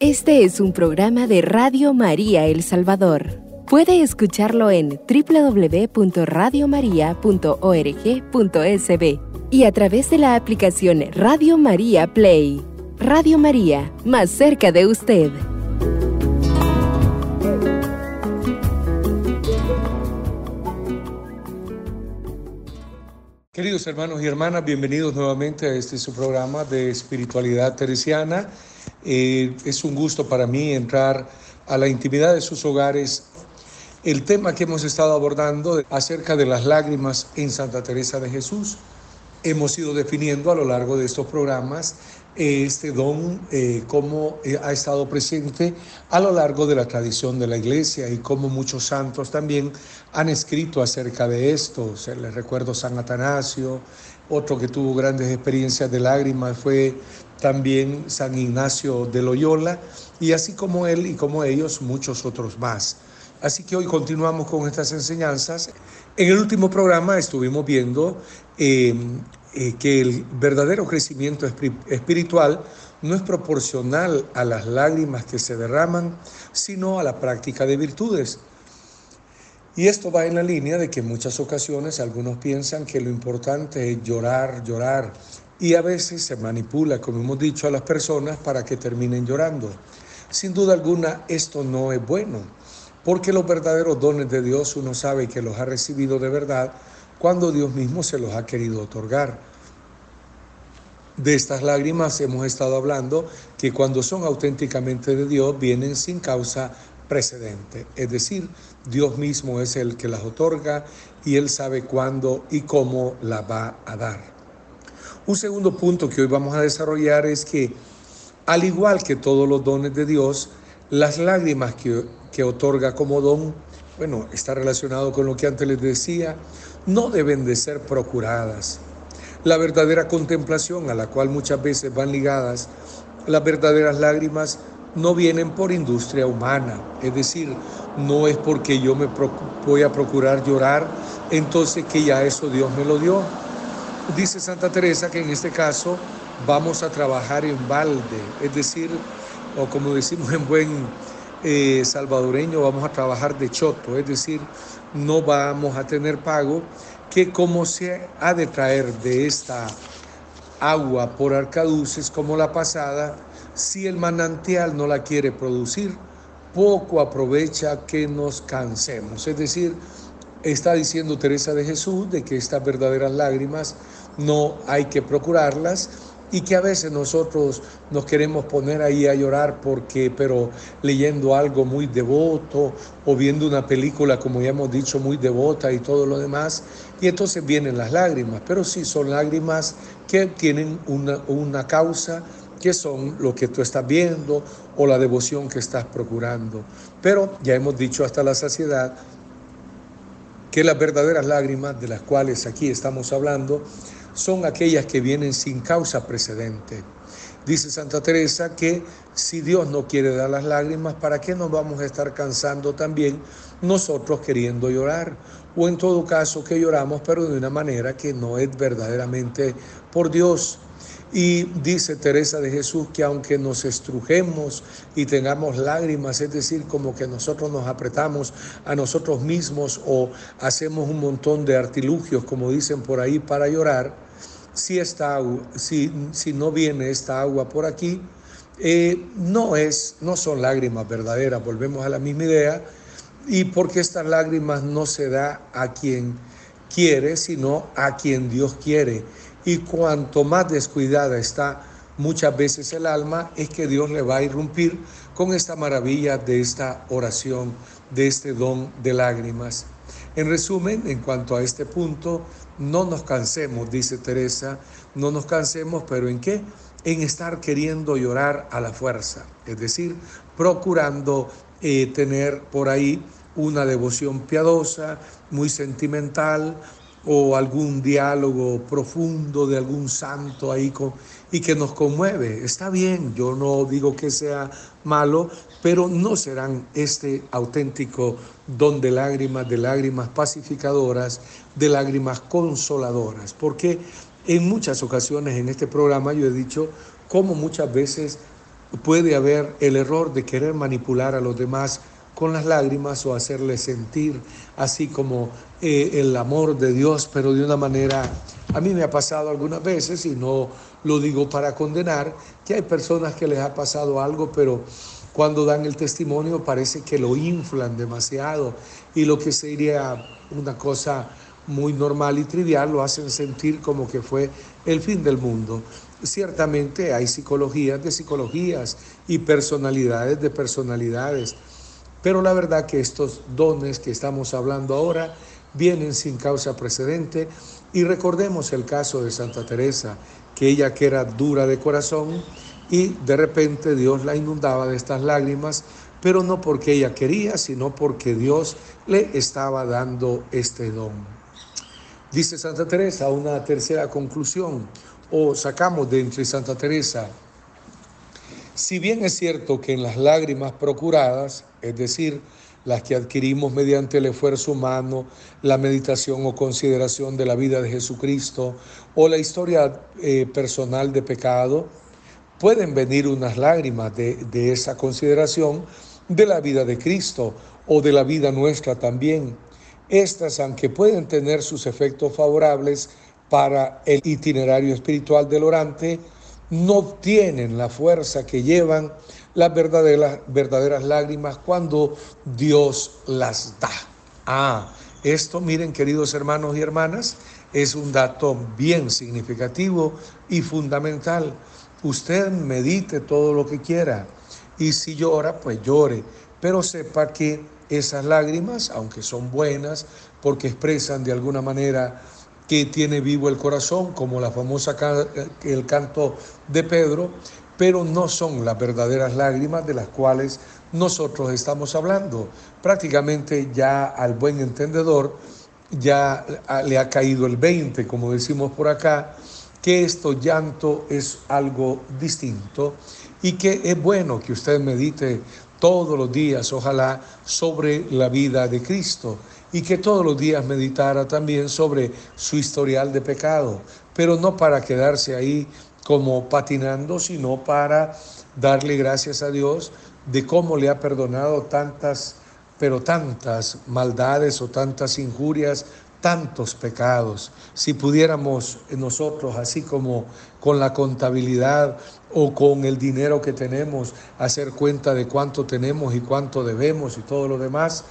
Este es un programa de Radio María El Salvador. Puede escucharlo en www.radiomaria.org.sb y a través de la aplicación Radio María Play. Radio María, más cerca de usted. Queridos hermanos y hermanas, bienvenidos nuevamente a este su programa de espiritualidad teresiana. Eh, es un gusto para mí entrar a la intimidad de sus hogares. El tema que hemos estado abordando acerca de las lágrimas en Santa Teresa de Jesús. Hemos ido definiendo a lo largo de estos programas este don, eh, cómo eh, ha estado presente a lo largo de la tradición de la iglesia y cómo muchos santos también han escrito acerca de esto. Se les recuerdo San Atanasio, otro que tuvo grandes experiencias de lágrimas fue también San Ignacio de Loyola, y así como él y como ellos, muchos otros más. Así que hoy continuamos con estas enseñanzas. En el último programa estuvimos viendo eh, eh, que el verdadero crecimiento espiritual no es proporcional a las lágrimas que se derraman, sino a la práctica de virtudes. Y esto va en la línea de que en muchas ocasiones algunos piensan que lo importante es llorar, llorar, y a veces se manipula, como hemos dicho, a las personas para que terminen llorando. Sin duda alguna, esto no es bueno, porque los verdaderos dones de Dios uno sabe que los ha recibido de verdad cuando Dios mismo se los ha querido otorgar. De estas lágrimas hemos estado hablando que cuando son auténticamente de Dios vienen sin causa precedente. Es decir, Dios mismo es el que las otorga y Él sabe cuándo y cómo la va a dar. Un segundo punto que hoy vamos a desarrollar es que, al igual que todos los dones de Dios, las lágrimas que, que otorga como don, bueno, está relacionado con lo que antes les decía, no deben de ser procuradas. La verdadera contemplación a la cual muchas veces van ligadas las verdaderas lágrimas no vienen por industria humana, es decir, no es porque yo me voy a procurar llorar, entonces que ya eso Dios me lo dio. Dice Santa Teresa que en este caso vamos a trabajar en balde, es decir, o como decimos en buen eh, salvadoreño, vamos a trabajar de choto, es decir, no vamos a tener pago, que como se ha de traer de esta agua por arcaduces como la pasada, si el manantial no la quiere producir, poco aprovecha que nos cansemos. Es decir, está diciendo Teresa de Jesús de que estas verdaderas lágrimas no hay que procurarlas, y que a veces nosotros nos queremos poner ahí a llorar porque, pero leyendo algo muy devoto o viendo una película, como ya hemos dicho, muy devota y todo lo demás, y entonces vienen las lágrimas, pero sí son lágrimas que tienen una, una causa, que son lo que tú estás viendo o la devoción que estás procurando. Pero ya hemos dicho hasta la saciedad que las verdaderas lágrimas de las cuales aquí estamos hablando, son aquellas que vienen sin causa precedente. Dice Santa Teresa que si Dios no quiere dar las lágrimas, ¿para qué nos vamos a estar cansando también nosotros queriendo llorar? O en todo caso que lloramos, pero de una manera que no es verdaderamente por Dios. Y dice Teresa de Jesús que aunque nos estrujemos y tengamos lágrimas, es decir, como que nosotros nos apretamos a nosotros mismos o hacemos un montón de artilugios, como dicen por ahí, para llorar, si, esta, si, si no viene esta agua por aquí, eh, no, es, no son lágrimas verdaderas, volvemos a la misma idea, y porque estas lágrimas no se da a quien quiere, sino a quien Dios quiere. Y cuanto más descuidada está muchas veces el alma, es que Dios le va a irrumpir con esta maravilla de esta oración, de este don de lágrimas. En resumen, en cuanto a este punto, no nos cansemos, dice Teresa, no nos cansemos, pero ¿en qué? En estar queriendo llorar a la fuerza, es decir, procurando eh, tener por ahí una devoción piadosa, muy sentimental, o algún diálogo profundo de algún santo ahí y que nos conmueve. Está bien, yo no digo que sea malo, pero no serán este auténtico don de lágrimas, de lágrimas pacificadoras, de lágrimas consoladoras, porque en muchas ocasiones en este programa yo he dicho cómo muchas veces puede haber el error de querer manipular a los demás con las lágrimas o hacerles sentir así como eh, el amor de Dios, pero de una manera, a mí me ha pasado algunas veces y no lo digo para condenar, que hay personas que les ha pasado algo, pero cuando dan el testimonio parece que lo inflan demasiado y lo que sería una cosa muy normal y trivial lo hacen sentir como que fue el fin del mundo. Ciertamente hay psicologías de psicologías y personalidades de personalidades, pero la verdad que estos dones que estamos hablando ahora vienen sin causa precedente y recordemos el caso de Santa Teresa, que ella que era dura de corazón y de repente Dios la inundaba de estas lágrimas, pero no porque ella quería, sino porque Dios le estaba dando este don. Dice Santa Teresa una tercera conclusión, o sacamos de entre Santa Teresa, si bien es cierto que en las lágrimas procuradas, es decir, las que adquirimos mediante el esfuerzo humano, la meditación o consideración de la vida de Jesucristo o la historia eh, personal de pecado, pueden venir unas lágrimas de, de esa consideración de la vida de Cristo o de la vida nuestra también. Estas, aunque pueden tener sus efectos favorables para el itinerario espiritual del orante, no tienen la fuerza que llevan las verdaderas, verdaderas lágrimas cuando Dios las da. Ah, esto, miren queridos hermanos y hermanas, es un dato bien significativo y fundamental. Usted medite todo lo que quiera y si llora, pues llore, pero sepa que esas lágrimas, aunque son buenas, porque expresan de alguna manera que tiene vivo el corazón, como la famosa el canto de Pedro, pero no son las verdaderas lágrimas de las cuales nosotros estamos hablando. Prácticamente ya al buen entendedor ya le ha caído el 20, como decimos por acá, que esto llanto es algo distinto y que es bueno que usted medite todos los días, ojalá, sobre la vida de Cristo y que todos los días meditara también sobre su historial de pecado, pero no para quedarse ahí como patinando, sino para darle gracias a Dios de cómo le ha perdonado tantas, pero tantas maldades o tantas injurias, tantos pecados. Si pudiéramos nosotros, así como con la contabilidad o con el dinero que tenemos, hacer cuenta de cuánto tenemos y cuánto debemos y todo lo demás,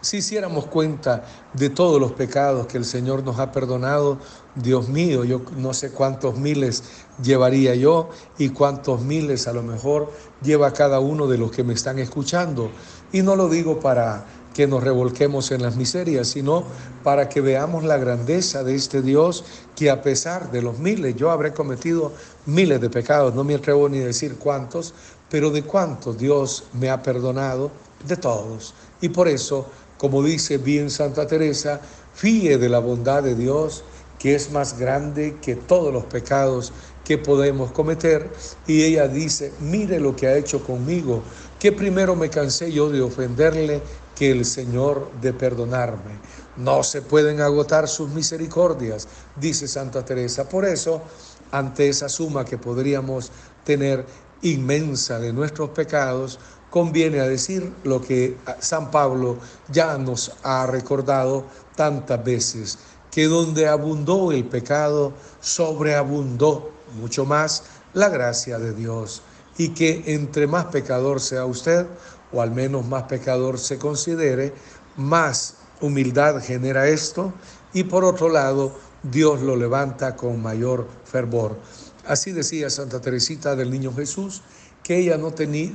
si hiciéramos cuenta de todos los pecados que el Señor nos ha perdonado, Dios mío, yo no sé cuántos miles llevaría yo y cuántos miles a lo mejor lleva cada uno de los que me están escuchando. Y no lo digo para que nos revolquemos en las miserias, sino para que veamos la grandeza de este Dios que a pesar de los miles, yo habré cometido miles de pecados, no me atrevo ni a decir cuántos, pero de cuántos Dios me ha perdonado, de todos. Y por eso como dice bien Santa Teresa, fíe de la bondad de Dios, que es más grande que todos los pecados que podemos cometer. Y ella dice, mire lo que ha hecho conmigo, que primero me cansé yo de ofenderle que el Señor de perdonarme. No se pueden agotar sus misericordias, dice Santa Teresa. Por eso, ante esa suma que podríamos tener inmensa de nuestros pecados, conviene a decir lo que San Pablo ya nos ha recordado tantas veces, que donde abundó el pecado, sobreabundó mucho más la gracia de Dios, y que entre más pecador sea usted, o al menos más pecador se considere, más humildad genera esto, y por otro lado, Dios lo levanta con mayor fervor. Así decía Santa Teresita del Niño Jesús, que ella no,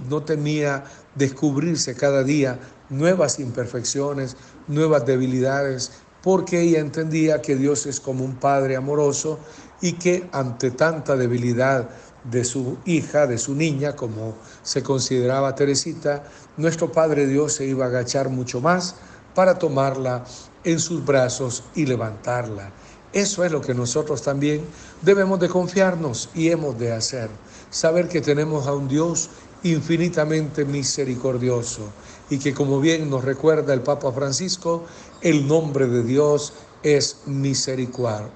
no temía descubrirse cada día nuevas imperfecciones, nuevas debilidades, porque ella entendía que Dios es como un Padre amoroso y que ante tanta debilidad de su hija, de su niña, como se consideraba Teresita, nuestro Padre Dios se iba a agachar mucho más para tomarla en sus brazos y levantarla. Eso es lo que nosotros también debemos de confiarnos y hemos de hacer saber que tenemos a un Dios infinitamente misericordioso y que como bien nos recuerda el Papa Francisco, el nombre de Dios es misericordia.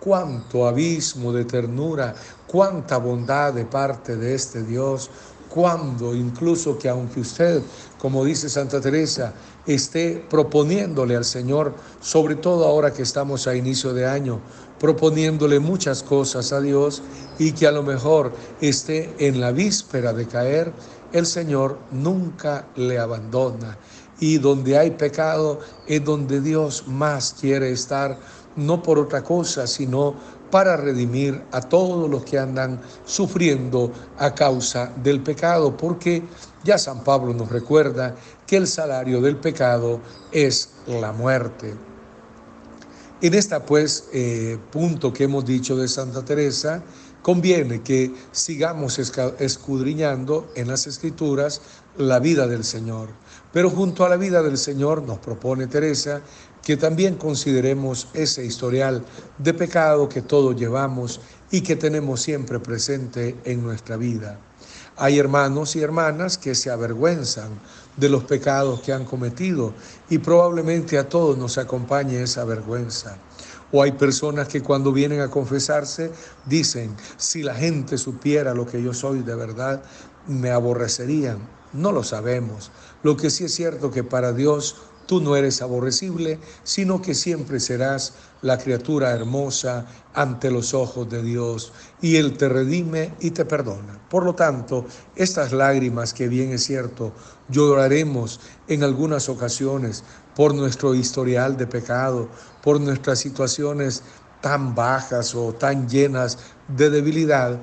cuánto abismo de ternura, cuánta bondad de parte de este Dios, cuando incluso que aunque usted, como dice Santa Teresa, esté proponiéndole al Señor, sobre todo ahora que estamos a inicio de año, proponiéndole muchas cosas a Dios y que a lo mejor esté en la víspera de caer, el Señor nunca le abandona. Y donde hay pecado es donde Dios más quiere estar, no por otra cosa, sino para redimir a todos los que andan sufriendo a causa del pecado, porque ya San Pablo nos recuerda que el salario del pecado es la muerte. En esta pues eh, punto que hemos dicho de Santa Teresa, conviene que sigamos escudriñando en las escrituras la vida del Señor. Pero junto a la vida del Señor nos propone Teresa que también consideremos ese historial de pecado que todos llevamos y que tenemos siempre presente en nuestra vida. Hay hermanos y hermanas que se avergüenzan de los pecados que han cometido y probablemente a todos nos acompañe esa vergüenza. O hay personas que cuando vienen a confesarse dicen, si la gente supiera lo que yo soy de verdad, me aborrecerían. No lo sabemos. Lo que sí es cierto que para Dios Tú no eres aborrecible, sino que siempre serás la criatura hermosa ante los ojos de Dios y Él te redime y te perdona. Por lo tanto, estas lágrimas que bien es cierto, lloraremos en algunas ocasiones por nuestro historial de pecado, por nuestras situaciones tan bajas o tan llenas de debilidad,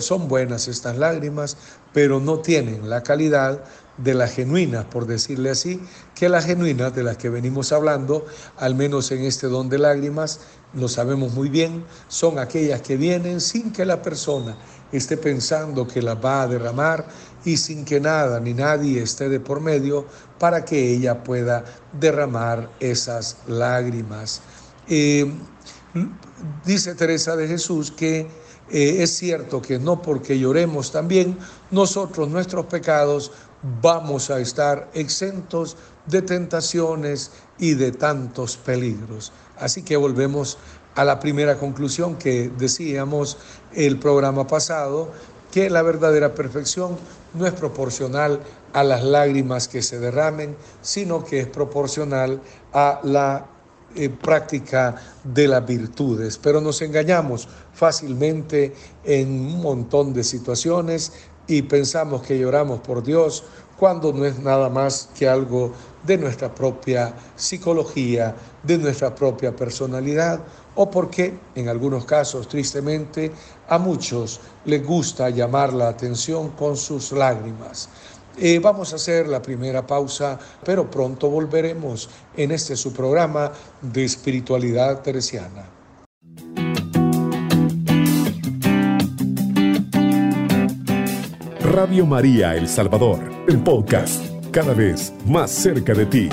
son buenas estas lágrimas, pero no tienen la calidad de las genuinas, por decirle así, que las genuinas de las que venimos hablando, al menos en este don de lágrimas, lo sabemos muy bien, son aquellas que vienen sin que la persona esté pensando que las va a derramar y sin que nada ni nadie esté de por medio para que ella pueda derramar esas lágrimas. Eh, dice Teresa de Jesús que eh, es cierto que no porque lloremos también, nosotros nuestros pecados vamos a estar exentos de tentaciones y de tantos peligros. Así que volvemos a la primera conclusión que decíamos el programa pasado, que la verdadera perfección no es proporcional a las lágrimas que se derramen, sino que es proporcional a la eh, práctica de las virtudes. Pero nos engañamos fácilmente en un montón de situaciones y pensamos que lloramos por Dios cuando no es nada más que algo de nuestra propia psicología, de nuestra propia personalidad, o porque en algunos casos, tristemente, a muchos les gusta llamar la atención con sus lágrimas. Eh, vamos a hacer la primera pausa, pero pronto volveremos en este su programa de espiritualidad teresiana. Radio María El Salvador, el podcast, cada vez más cerca de ti.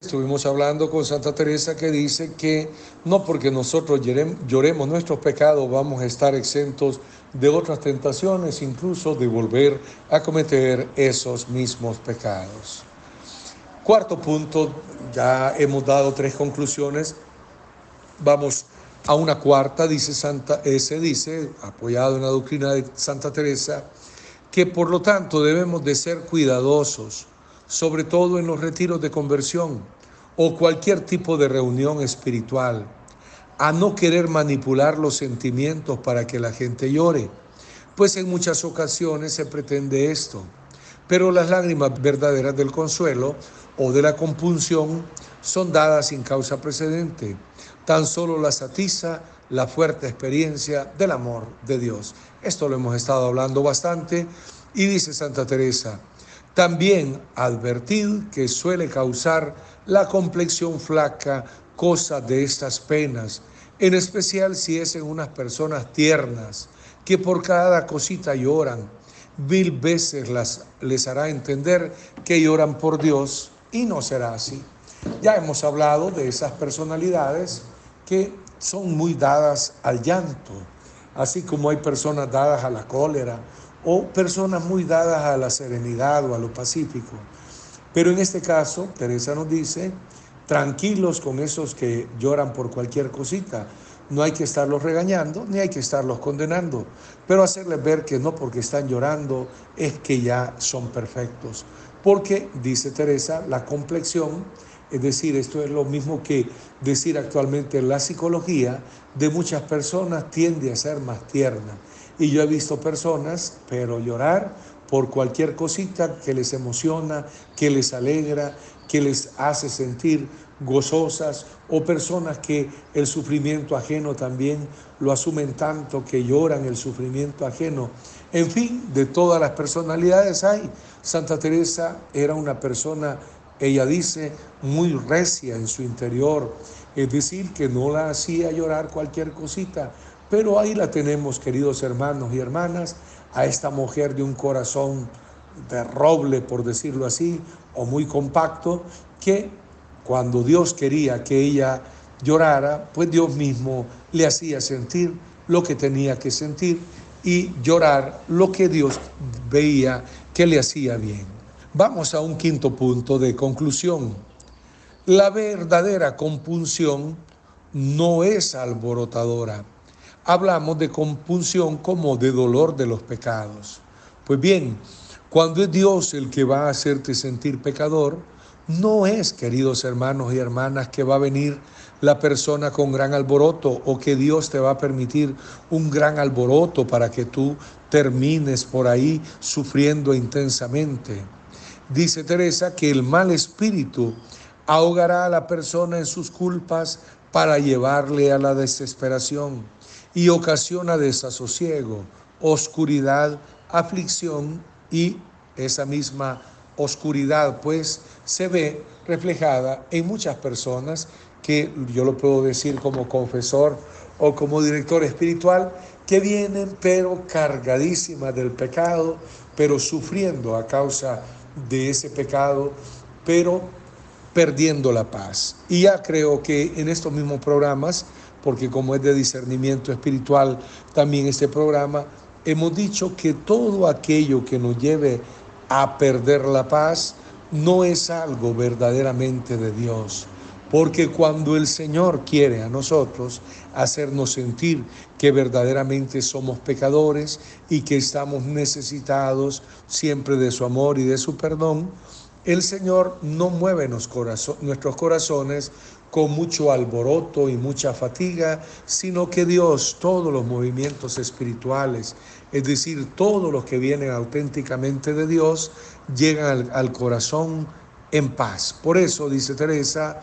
Estuvimos hablando con Santa Teresa que dice que no porque nosotros lloremos nuestros pecados vamos a estar exentos de otras tentaciones, incluso de volver a cometer esos mismos pecados. Cuarto punto, ya hemos dado tres conclusiones Vamos a una cuarta, dice Santa, se dice, apoyado en la doctrina de Santa Teresa, que por lo tanto debemos de ser cuidadosos, sobre todo en los retiros de conversión o cualquier tipo de reunión espiritual, a no querer manipular los sentimientos para que la gente llore, pues en muchas ocasiones se pretende esto. Pero las lágrimas verdaderas del consuelo o de la compunción son dadas sin causa precedente tan solo la satiza la fuerte experiencia del amor de Dios. Esto lo hemos estado hablando bastante y dice Santa Teresa, también advertid que suele causar la complexión flaca cosa de estas penas, en especial si es en unas personas tiernas, que por cada cosita lloran, mil veces las, les hará entender que lloran por Dios y no será así. Ya hemos hablado de esas personalidades que son muy dadas al llanto, así como hay personas dadas a la cólera o personas muy dadas a la serenidad o a lo pacífico. Pero en este caso, Teresa nos dice, tranquilos con esos que lloran por cualquier cosita. No hay que estarlos regañando ni hay que estarlos condenando, pero hacerles ver que no porque están llorando es que ya son perfectos. Porque, dice Teresa, la complexión, es decir, esto es lo mismo que decir actualmente la psicología, de muchas personas tiende a ser más tierna. Y yo he visto personas, pero llorar por cualquier cosita que les emociona, que les alegra, que les hace sentir gozosas o personas que el sufrimiento ajeno también lo asumen tanto que lloran el sufrimiento ajeno. En fin, de todas las personalidades hay. Santa Teresa era una persona, ella dice, muy recia en su interior, es decir, que no la hacía llorar cualquier cosita. Pero ahí la tenemos, queridos hermanos y hermanas, a esta mujer de un corazón de roble, por decirlo así, o muy compacto, que cuando Dios quería que ella llorara, pues Dios mismo le hacía sentir lo que tenía que sentir y llorar lo que Dios veía que le hacía bien. Vamos a un quinto punto de conclusión. La verdadera compunción no es alborotadora. Hablamos de compunción como de dolor de los pecados. Pues bien, cuando es Dios el que va a hacerte sentir pecador, no es, queridos hermanos y hermanas, que va a venir la persona con gran alboroto o que Dios te va a permitir un gran alboroto para que tú termines por ahí sufriendo intensamente. Dice Teresa que el mal espíritu ahogará a la persona en sus culpas para llevarle a la desesperación y ocasiona desasosiego, oscuridad, aflicción y esa misma oscuridad pues se ve reflejada en muchas personas que yo lo puedo decir como confesor o como director espiritual, que vienen pero cargadísimas del pecado, pero sufriendo a causa de ese pecado, pero perdiendo la paz. Y ya creo que en estos mismos programas, porque como es de discernimiento espiritual también este programa, hemos dicho que todo aquello que nos lleve a perder la paz no es algo verdaderamente de Dios. Porque cuando el Señor quiere a nosotros hacernos sentir que verdaderamente somos pecadores y que estamos necesitados siempre de su amor y de su perdón, el Señor no mueve nuestros corazones con mucho alboroto y mucha fatiga, sino que Dios, todos los movimientos espirituales, es decir, todos los que vienen auténticamente de Dios, llegan al, corazón en paz. Por eso, dice Teresa,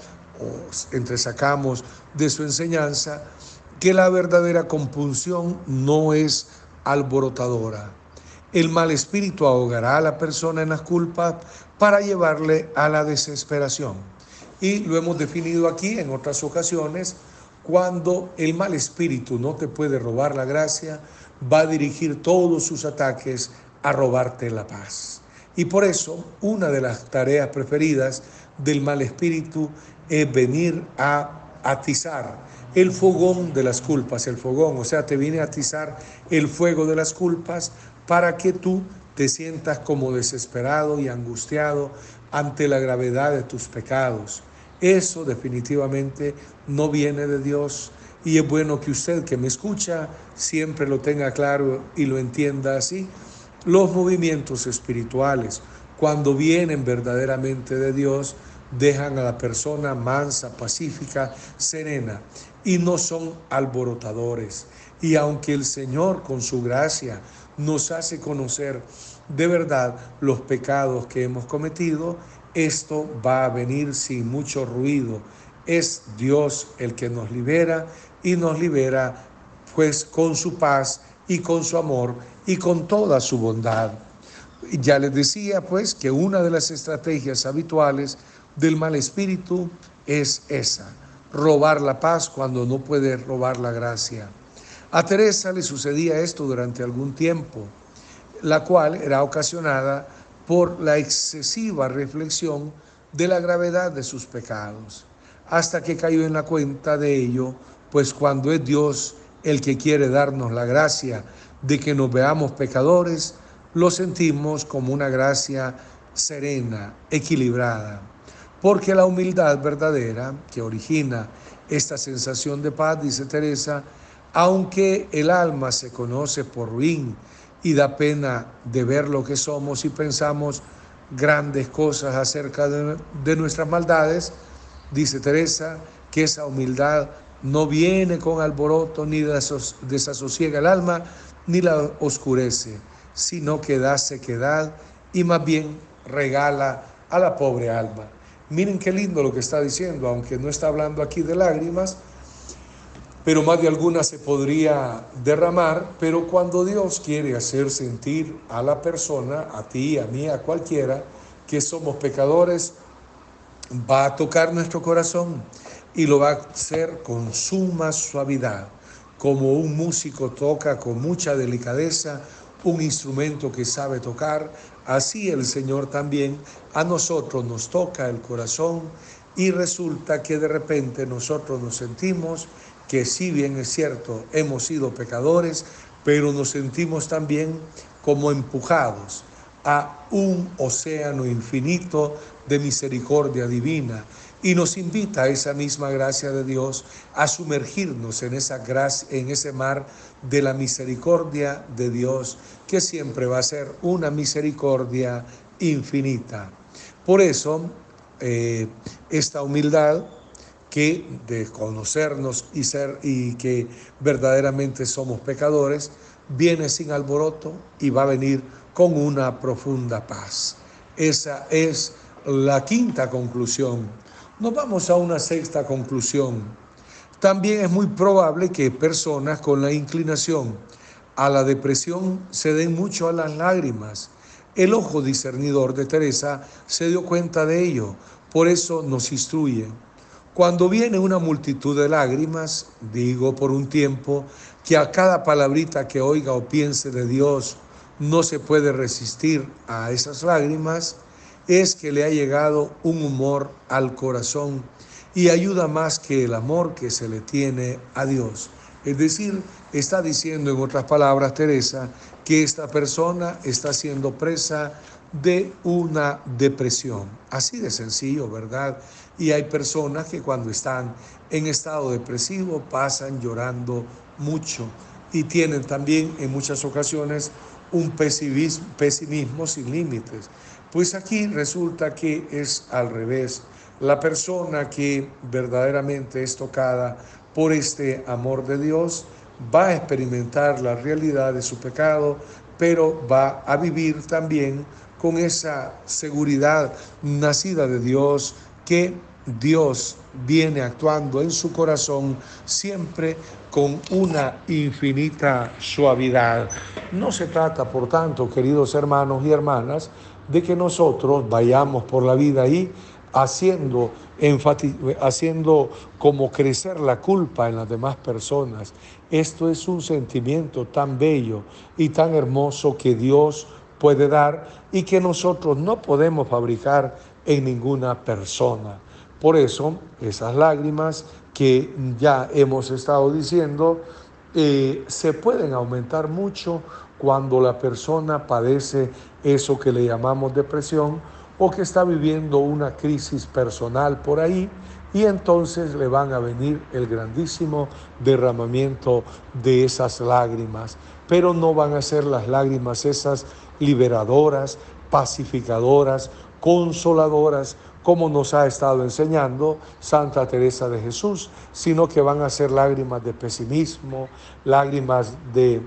entresacamos de su enseñanza, que la verdadera compunción no es alborotadora. El mal espíritu ahogará a la persona en las culpas para llevarle a la desesperación. Y lo hemos definido aquí en otras ocasiones, cuando el mal espíritu no te puede robar la gracia, va a dirigir todos sus ataques a robarte la paz. Y por eso una de las tareas preferidas del mal espíritu es venir a atizar el fogón de las culpas, el fogón, o sea, te viene a atizar el fuego de las culpas para que tú te sientas como desesperado y angustiado ante la gravedad de tus pecados. Eso definitivamente no viene de Dios y es bueno que usted que me escucha siempre lo tenga claro y lo entienda así. Los movimientos espirituales, cuando vienen verdaderamente de Dios, dejan a la persona mansa, pacífica, serena y no son alborotadores. Y aunque el Señor con su gracia nos hace conocer de verdad los pecados que hemos cometido, esto va a venir sin mucho ruido. Es Dios el que nos libera y nos libera pues con su paz y con su amor y con toda su bondad. Ya les decía pues que una de las estrategias habituales del mal espíritu es esa, robar la paz cuando no puede robar la gracia. A Teresa le sucedía esto durante algún tiempo, la cual era ocasionada por la excesiva reflexión de la gravedad de sus pecados, hasta que cayó en la cuenta de ello pues cuando es Dios el que quiere darnos la gracia de que nos veamos pecadores, lo sentimos como una gracia serena, equilibrada. Porque la humildad verdadera que origina esta sensación de paz, dice Teresa, aunque el alma se conoce por ruin y da pena de ver lo que somos y pensamos grandes cosas acerca de, nuestras maldades, dice Teresa, que esa humildad no viene con alboroto ni desasosiega el alma ni la oscurece, sino que da sequedad y más bien regala a la pobre alma. Miren qué lindo lo que está diciendo, aunque no está hablando aquí de lágrimas, pero más de alguna se podría derramar, pero cuando Dios quiere hacer sentir a la persona, a ti, a mí, a cualquiera, que somos pecadores, va a tocar nuestro corazón y lo va a hacer con suma suavidad, como un músico toca con mucha delicadeza un instrumento que sabe tocar, así el Señor también a nosotros nos toca el corazón y resulta que de repente nosotros nos sentimos que si bien es cierto, hemos sido pecadores, pero nos sentimos también como empujados a un océano infinito de misericordia divina y nos invita a esa misma gracia de Dios a sumergirnos en esa gracia, en ese mar de la misericordia de Dios, que siempre va a ser una misericordia infinita. Por eso, eh, esta humildad que de conocernos y ser y que verdaderamente somos pecadores, viene sin alboroto y va a venir con una profunda paz. Esa es la quinta conclusión. Nos vamos a una sexta conclusión. También es muy probable que personas con la inclinación a la depresión se den mucho a las lágrimas. El ojo discernidor de Teresa se dio cuenta de ello, por eso nos instruye. Cuando viene una multitud de lágrimas, digo por un tiempo que a cada palabrita que oiga o piense de Dios no se puede resistir a esas lágrimas, es que le ha llegado un humor al corazón y ayuda más que el amor que se le tiene a Dios. Es decir, está diciendo en otras palabras Teresa que esta persona está siendo presa de una depresión. Así de sencillo, ¿verdad? Y hay personas que cuando están en estado depresivo pasan llorando mucho y tienen también en muchas ocasiones un pesimismo, pesimismo sin límites. Pues aquí resulta que es al revés. La persona que verdaderamente es tocada por este amor de Dios va a experimentar la realidad de su pecado, pero va a vivir también con esa seguridad nacida de Dios que Dios viene actuando en su corazón siempre con una infinita suavidad. No se trata, por tanto, queridos hermanos y hermanas, de que nosotros vayamos por la vida ahí haciendo, como crecer la culpa en las demás personas. Esto es un sentimiento tan bello y tan hermoso que Dios puede dar y que nosotros no podemos fabricar en ninguna persona. Por eso, esas lágrimas que ya hemos estado diciendo, eh, se pueden aumentar mucho cuando la persona padece eso que le llamamos depresión o que está viviendo una crisis personal por ahí y entonces le van a venir el grandísimo derramamiento de esas lágrimas. Pero no van a ser las lágrimas esas liberadoras, pacificadoras, consoladoras, como nos ha estado enseñando Santa Teresa de Jesús, sino que van a ser lágrimas de pesimismo, lágrimas de,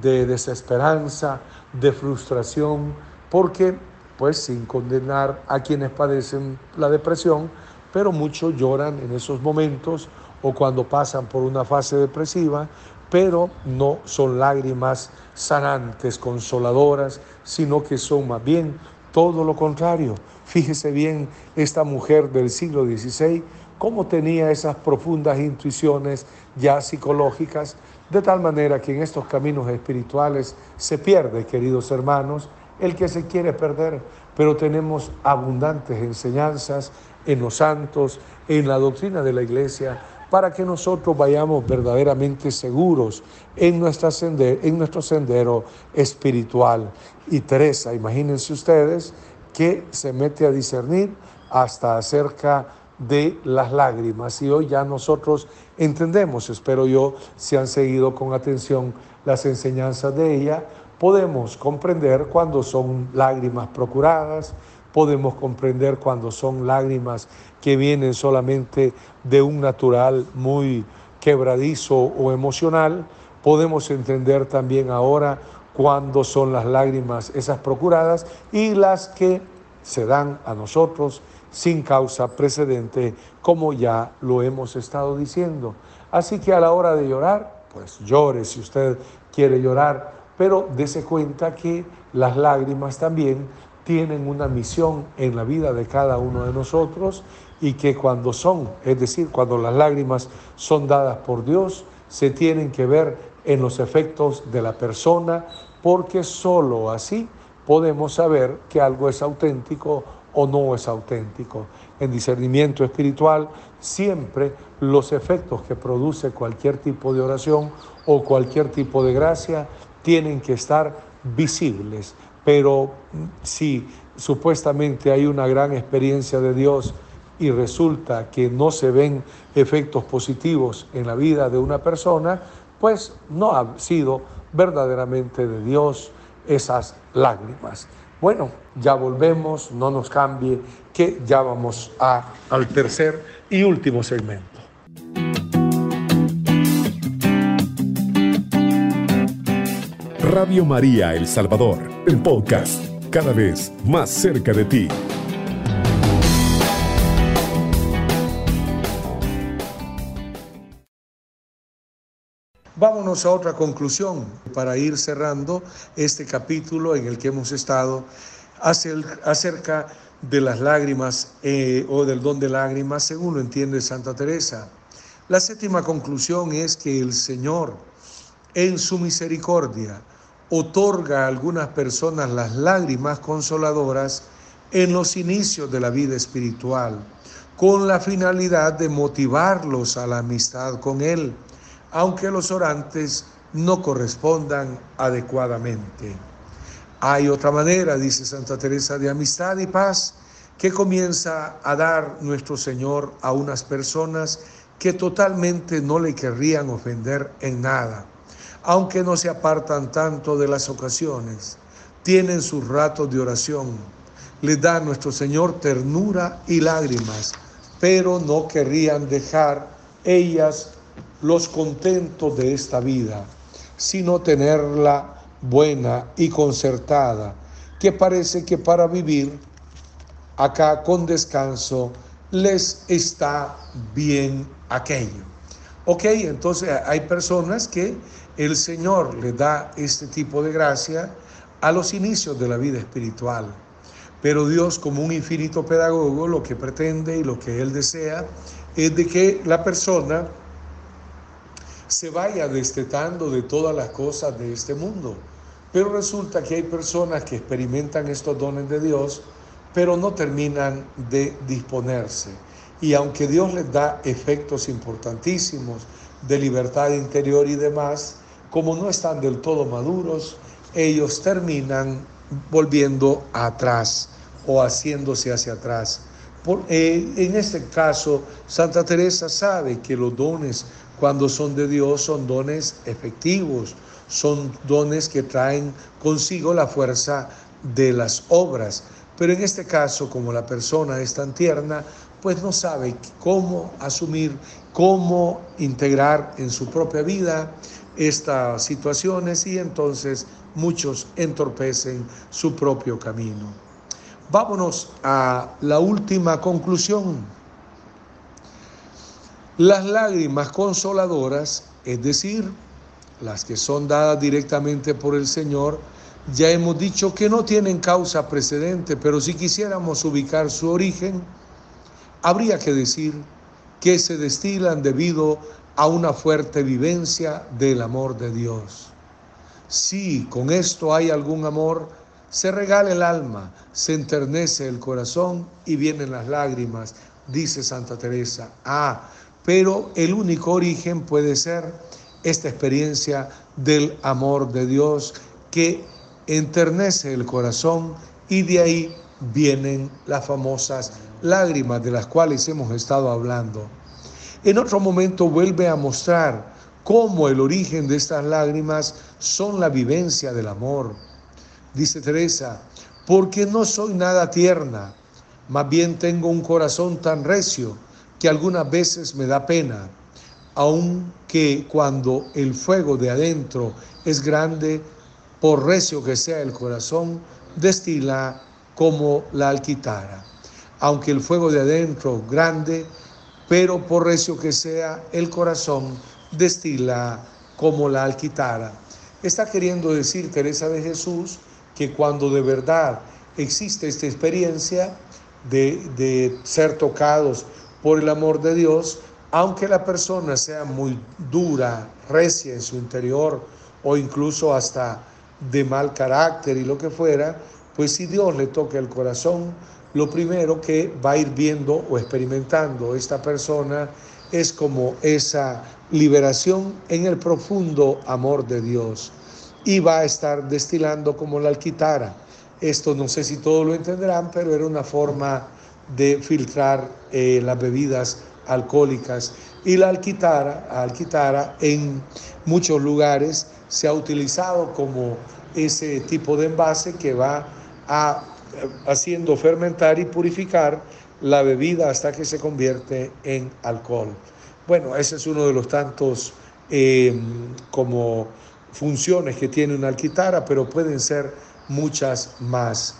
de desesperanza, de frustración, porque, pues sin condenar a quienes padecen la depresión, pero muchos lloran en esos momentos o cuando pasan por una fase depresiva, pero no son lágrimas sanantes, consoladoras, sino que son más bien todo lo contrario. Fíjese bien esta mujer del siglo XVI, cómo tenía esas profundas intuiciones ya psicológicas, de tal manera que en estos caminos espirituales se pierde, queridos hermanos, el que se quiere perder, pero tenemos abundantes enseñanzas en los santos, en la doctrina de la iglesia, para que nosotros vayamos verdaderamente seguros en, nuestro sendero espiritual. Y Teresa, imagínense ustedes que se mete a discernir hasta acerca de las lágrimas. Y hoy ya nosotros entendemos, espero yo, si han seguido con atención las enseñanzas de ella, podemos comprender cuando son lágrimas procuradas, podemos comprender cuando son lágrimas que vienen solamente de un natural muy quebradizo o emocional, podemos entender también ahora cuando son las lágrimas esas procuradas y las que se dan a nosotros sin causa precedente, como ya lo hemos estado diciendo. Así que a la hora de llorar, pues llore si usted quiere llorar, pero dése cuenta que las lágrimas también tienen una misión en la vida de cada uno de nosotros y que cuando son, es decir, cuando las lágrimas son dadas por Dios, se tienen que ver en los efectos de la persona, porque sólo así podemos saber que algo es auténtico o no es auténtico. En discernimiento espiritual, siempre los efectos que produce cualquier tipo de oración o cualquier tipo de gracia tienen que estar visibles. Pero si supuestamente hay una gran experiencia de Dios y resulta que no se ven efectos positivos en la vida de una persona, pues no ha sido verdaderamente de Dios esas lágrimas. Bueno, ya volvemos, no nos cambie, que ya vamos a, al tercer y último segmento. Radio María El Salvador, el podcast, cada vez más cerca de ti. Vámonos a otra conclusión para ir cerrando este capítulo en el que hemos estado acerca de las lágrimas eh, o del don de lágrimas, según lo entiende Santa Teresa. La séptima conclusión es que el Señor, en su misericordia, otorga a algunas personas las lágrimas consoladoras en los inicios de la vida espiritual, con la finalidad de motivarlos a la amistad con Él aunque los orantes no correspondan adecuadamente. Hay otra manera, dice Santa Teresa, de amistad y paz que comienza a dar nuestro Señor a unas personas que totalmente no le querrían ofender en nada, aunque no se apartan tanto de las ocasiones, tienen sus ratos de oración, les da a nuestro Señor ternura y lágrimas, pero no querrían dejar ellas los contentos de esta vida, sino tenerla buena y concertada, que parece que para vivir acá con descanso les está bien aquello. Ok, entonces hay personas que el Señor le da este tipo de gracia a los inicios de la vida espiritual. Pero Dios, como un infinito pedagogo, lo que pretende y lo que Él desea es de que la persona se vaya destetando de todas las cosas de este mundo. Pero resulta que hay personas que experimentan estos dones de Dios, pero no terminan de disponerse. Y aunque Dios les da efectos importantísimos de libertad interior y demás, como no están del todo maduros, ellos terminan volviendo atrás o haciéndose hacia atrás. Eh, en este caso, Santa Teresa sabe que los dones cuando son de Dios son dones efectivos, son dones que traen consigo la fuerza de las obras. Pero en este caso, como la persona es tan tierna, pues no sabe cómo asumir, cómo integrar en su propia vida estas situaciones y entonces muchos entorpecen su propio camino. Vámonos a la última conclusión. Las lágrimas consoladoras, es decir, las que son dadas directamente por el Señor, ya hemos dicho que no tienen causa precedente, pero si quisiéramos ubicar su origen, habría que decir que se destilan debido a una fuerte vivencia del amor de Dios. Si con esto hay algún amor, se regala el alma, se enternece el corazón y vienen las lágrimas, dice Santa Teresa. Ah, pero el único origen puede ser esta experiencia del amor de Dios que enternece el corazón y de ahí vienen las famosas lágrimas de las cuales hemos estado hablando. En otro momento vuelve a mostrar cómo el origen de estas lágrimas son la vivencia del amor. Dice Teresa, porque no soy nada tierna, más bien tengo un corazón tan recio que algunas veces me da pena, aunque cuando el fuego de adentro es grande, por recio que sea el corazón, destila como la alquitara. Aunque el fuego de adentro grande, pero por recio que sea el corazón, destila como la alquitara. Está queriendo decir Teresa de Jesús que cuando de verdad existe esta experiencia de, de ser tocados por el amor de Dios, aunque la persona sea muy dura, recia en su interior o incluso hasta de mal carácter y lo que fuera, pues si Dios le toca el corazón, lo primero que va a ir viendo o experimentando esta persona es como esa liberación en el profundo amor de Dios y va a estar destilando como la alquitara. Esto no sé si todos lo entenderán, pero era una forma de filtrar eh, las bebidas alcohólicas. Y la alquitara, alquitara en muchos lugares se ha utilizado como ese tipo de envase que va a, haciendo fermentar y purificar la bebida hasta que se convierte en alcohol. Bueno, ese es uno de los tantos eh, como funciones que tiene una alquitara, pero pueden ser muchas más.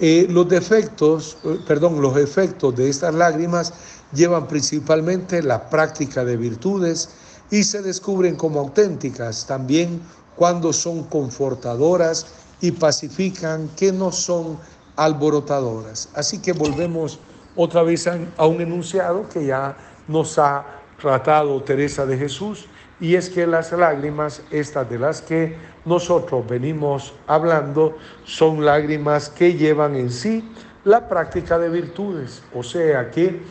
Eh, los defectos, eh, perdón, los efectos de estas lágrimas llevan principalmente la práctica de virtudes y se descubren como auténticas también cuando son confortadoras y pacifican, que no son alborotadoras. Así que volvemos otra vez a un enunciado que ya nos ha tratado Teresa de Jesús, y es que las lágrimas, estas de las que nosotros venimos hablando, son lágrimas que llevan en sí la práctica de virtudes, o sea que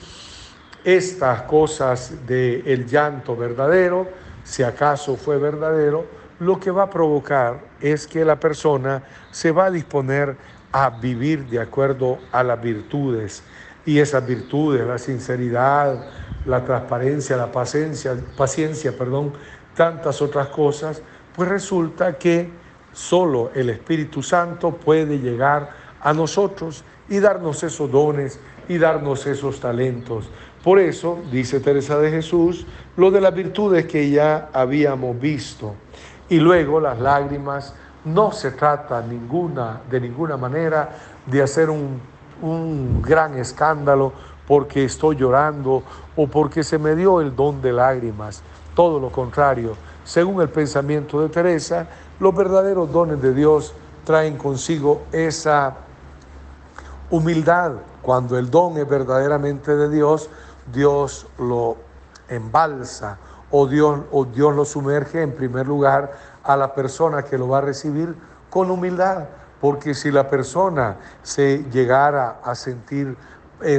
estas cosas del el llanto verdadero, si acaso fue verdadero, lo que va a provocar es que la persona se va a disponer a vivir de acuerdo a las virtudes. Y esas virtudes, la sinceridad, la transparencia, la paciencia, paciencia, perdón, tantas otras cosas, pues resulta que solo el Espíritu Santo puede llegar a nosotros y darnos esos dones y darnos esos talentos. Por eso, dice Teresa de Jesús, lo de las virtudes que ya habíamos visto. Y luego las lágrimas, no se trata ninguna, de ninguna manera de hacer un, un gran escándalo porque estoy llorando o porque se me dio el don de lágrimas. Todo lo contrario, según el pensamiento de Teresa, los verdaderos dones de Dios traen consigo esa humildad. Cuando el don es verdaderamente de Dios, Dios lo embalsa o Dios, o Dios lo sumerge en primer lugar a la persona que lo va a recibir con humildad. Porque si la persona se llegara a sentir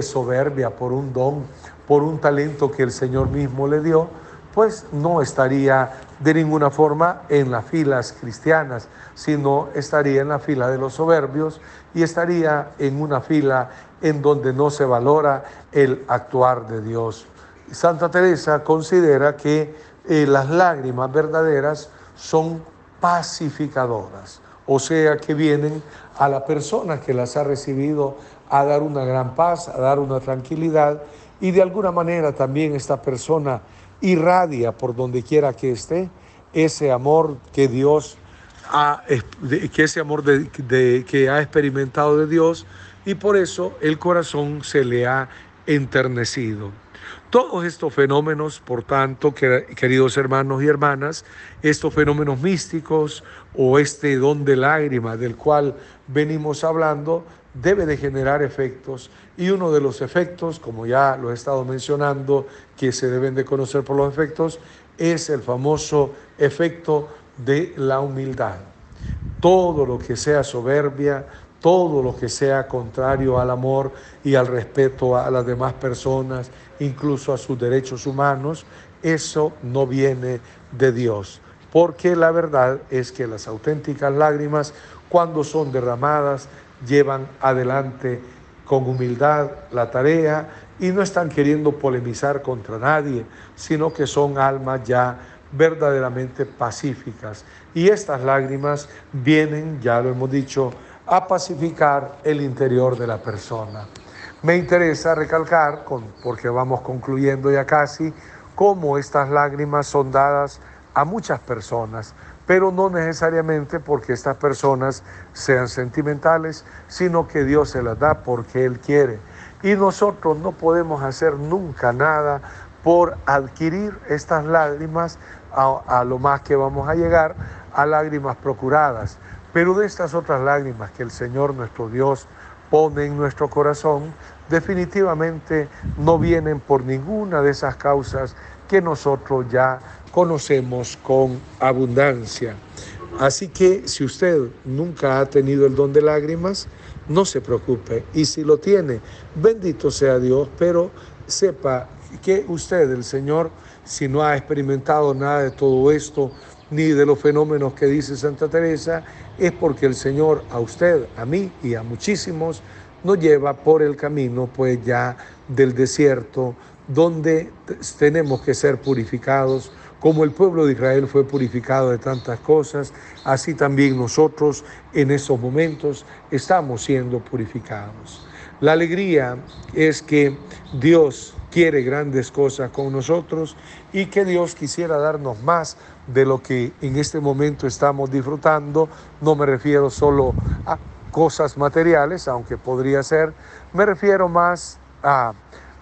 soberbia por un don, por un talento que el Señor mismo le dio, pues no estaría de ninguna forma en las filas cristianas, sino estaría en la fila de los soberbios y estaría en una fila en donde no se valora el actuar de Dios. Santa Teresa considera que eh, las lágrimas verdaderas son pacificadoras, o sea que vienen a la persona que las ha recibido a dar una gran paz, a dar una tranquilidad y de alguna manera también esta persona irradia por donde quiera que esté ese amor que Dios ha, que ese amor de, que ha experimentado de Dios y por eso el corazón se le ha enternecido. Todos estos fenómenos, por tanto, queridos hermanos y hermanas, estos fenómenos místicos o este don de lágrimas del cual venimos hablando, debe de generar efectos y uno de los efectos, como ya lo he estado mencionando, que se deben de conocer por los efectos, es el famoso efecto de la humildad. Todo lo que sea soberbia, todo lo que sea contrario al amor y al respeto a las demás personas, incluso a sus derechos humanos, eso no viene de Dios. Porque la verdad es que las auténticas lágrimas, cuando son derramadas, llevan adelante con humildad la tarea y no están queriendo polemizar contra nadie, sino que son almas ya verdaderamente pacíficas. Y estas lágrimas vienen, ya lo hemos dicho, a pacificar el interior de la persona. Me interesa recalcar, porque vamos concluyendo ya casi, cómo estas lágrimas son dadas a muchas personas, pero no necesariamente porque estas personas sean sentimentales, sino que Dios se las da porque Él quiere. Y nosotros no podemos hacer nunca nada por adquirir estas lágrimas, a, lo más que vamos a llegar a lágrimas procuradas. Pero de estas otras lágrimas que el Señor nuestro Dios pone en nuestro corazón, definitivamente no vienen por ninguna de esas causas que nosotros ya conocemos con abundancia. Así que si usted nunca ha tenido el don de lágrimas, no se preocupe. Y si lo tiene, bendito sea Dios, pero sepa que usted, el Señor, si no ha experimentado nada de todo esto, ni de los fenómenos que dice Santa Teresa, es porque el Señor a usted, a mí y a muchísimos nos lleva por el camino pues ya del desierto, donde tenemos que ser purificados, como el pueblo de Israel fue purificado de tantas cosas, así también nosotros en esos momentos estamos siendo purificados. La alegría es que Dios quiere grandes cosas con nosotros y que Dios quisiera darnos más de lo que en este momento estamos disfrutando. No me refiero solo a cosas materiales, aunque podría ser, me refiero más a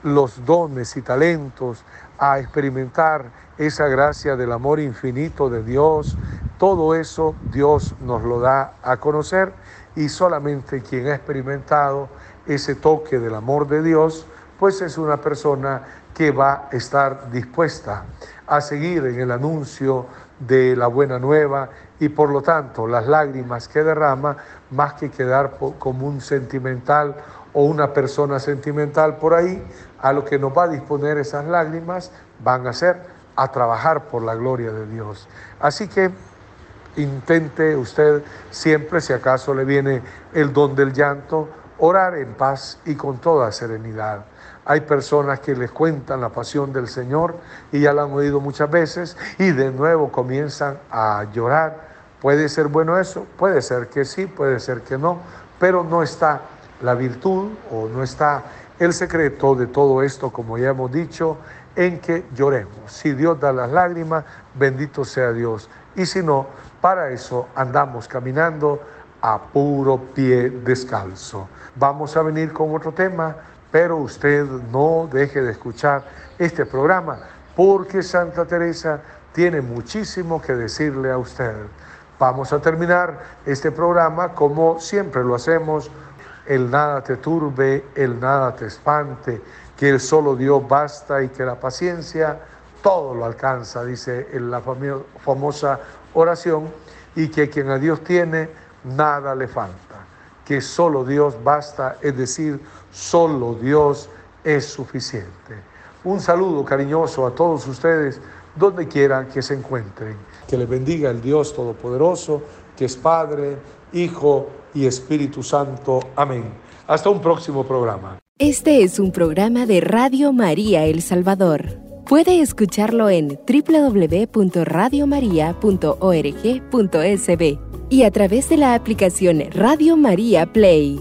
los dones y talentos, a experimentar esa gracia del amor infinito de Dios. Todo eso Dios nos lo da a conocer y solamente quien ha experimentado ese toque del amor de Dios, pues es una persona que va a estar dispuesta a seguir en el anuncio de la buena nueva y por lo tanto las lágrimas que derrama, más que quedar como un sentimental o una persona sentimental por ahí, a lo que nos va a disponer esas lágrimas van a ser a trabajar por la gloria de Dios. Así que intente usted siempre, si acaso le viene el don del llanto, orar en paz y con toda serenidad. Hay personas que les cuentan la pasión del Señor y ya la han oído muchas veces y de nuevo comienzan a llorar. ¿Puede ser bueno eso? Puede ser que sí, puede ser que no, pero no está la virtud o no está el secreto de todo esto, como ya hemos dicho, en que lloremos. Si Dios da las lágrimas, bendito sea Dios. Y si no, para eso andamos caminando a puro pie descalzo. Vamos a venir con otro tema pero usted no deje de escuchar este programa porque Santa Teresa tiene muchísimo que decirle a usted. Vamos a terminar este programa como siempre lo hacemos. El nada te turbe, el nada te espante, que el solo Dios basta y que la paciencia todo lo alcanza, dice en la famosa oración, y que quien a Dios tiene, nada le falta, que solo Dios basta, es decir, Solo Dios es suficiente. Un saludo cariñoso a todos ustedes, donde quieran que se encuentren. Que les bendiga el Dios Todopoderoso, que es Padre, Hijo y Espíritu Santo. Amén. Hasta un próximo programa. Este es un programa de Radio María El Salvador. Puede escucharlo en www.radiomaria.org.sb y a través de la aplicación Radio María Play.